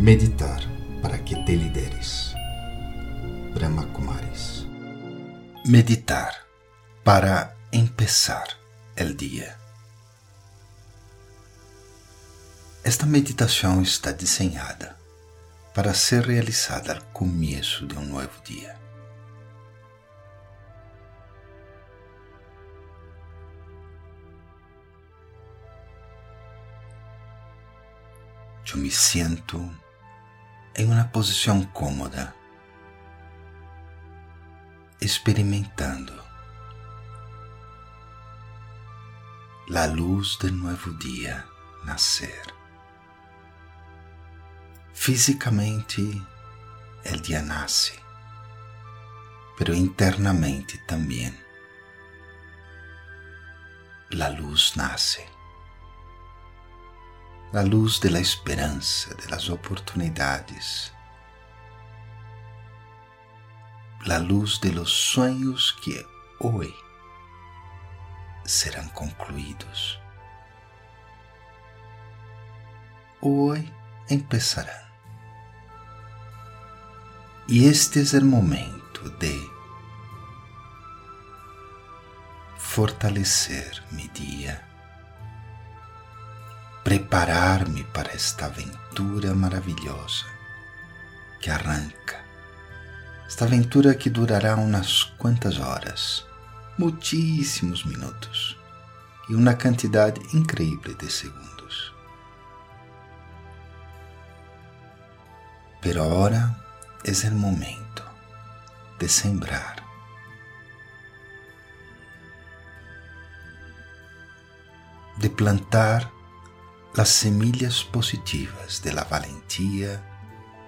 Meditar para que te lideres. Brahma Kumaris. Meditar para empezar el dia. Esta meditação está desenhada para ser realizada ao começo de um novo dia. Eu me sinto em uma posição cômoda, experimentando a luz do novo dia nascer. Fisicamente, o dia nasce, pero internamente também. A luz nasce a luz de la esperança, de las oportunidades, la luz de los sueños que hoy serão concluídos. Hoy empezarão. E este é o momento de fortalecer mi dia preparar-me para esta aventura maravilhosa que arranca. Esta aventura que durará umas quantas horas, muitíssimos minutos e uma quantidade incrível de segundos. Pero agora é o momento de sembrar. De plantar las semillas positivas de la valentía,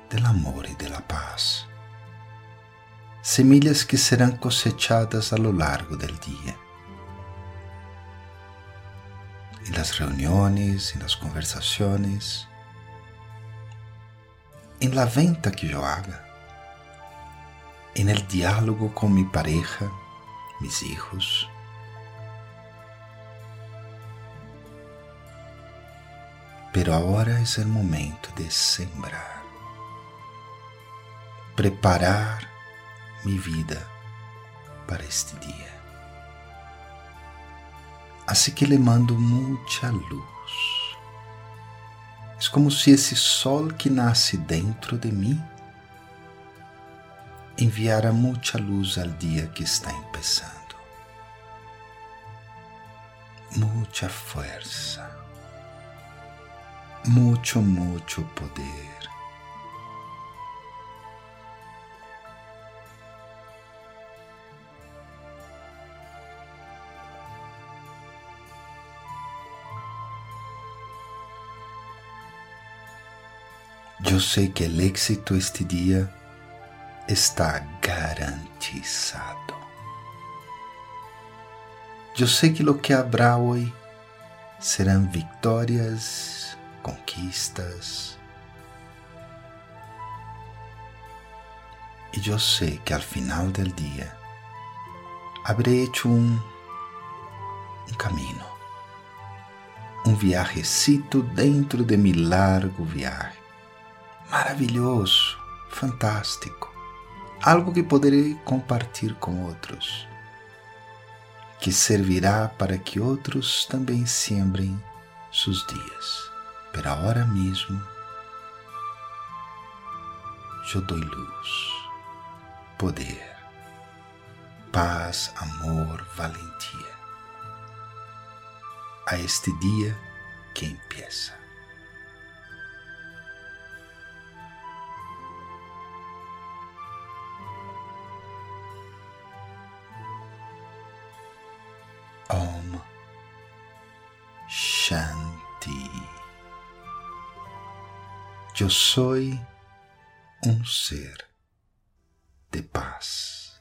del amor y de la paz. Semillas que serán cosechadas a lo largo del día. En las reuniones, en las conversaciones, en la venta que yo haga, en el diálogo con mi pareja, mis hijos, Pero agora é o momento de sembrar, preparar minha vida para este dia. Assim que le mando muita luz. É como se esse sol que nasce dentro de mim enviara muita luz ao dia que está começando. Muita força mucho, mucho poder. Eu sei que o éxito este dia está garantizado. Eu sei que o que haverá hoje serão vitórias conquistas. E eu sei que ao final do dia habré hecho um, um caminho, um viajecito dentro de mi largo viaje. Maravilhoso, fantástico, algo que poderei compartilhar com outros, que servirá para que outros também sembrem seus dias pero ahora mismo yo doy luz, poder, paz, amor, valentía a este día que empieza. Om Shanti. Eu sou um ser de paz.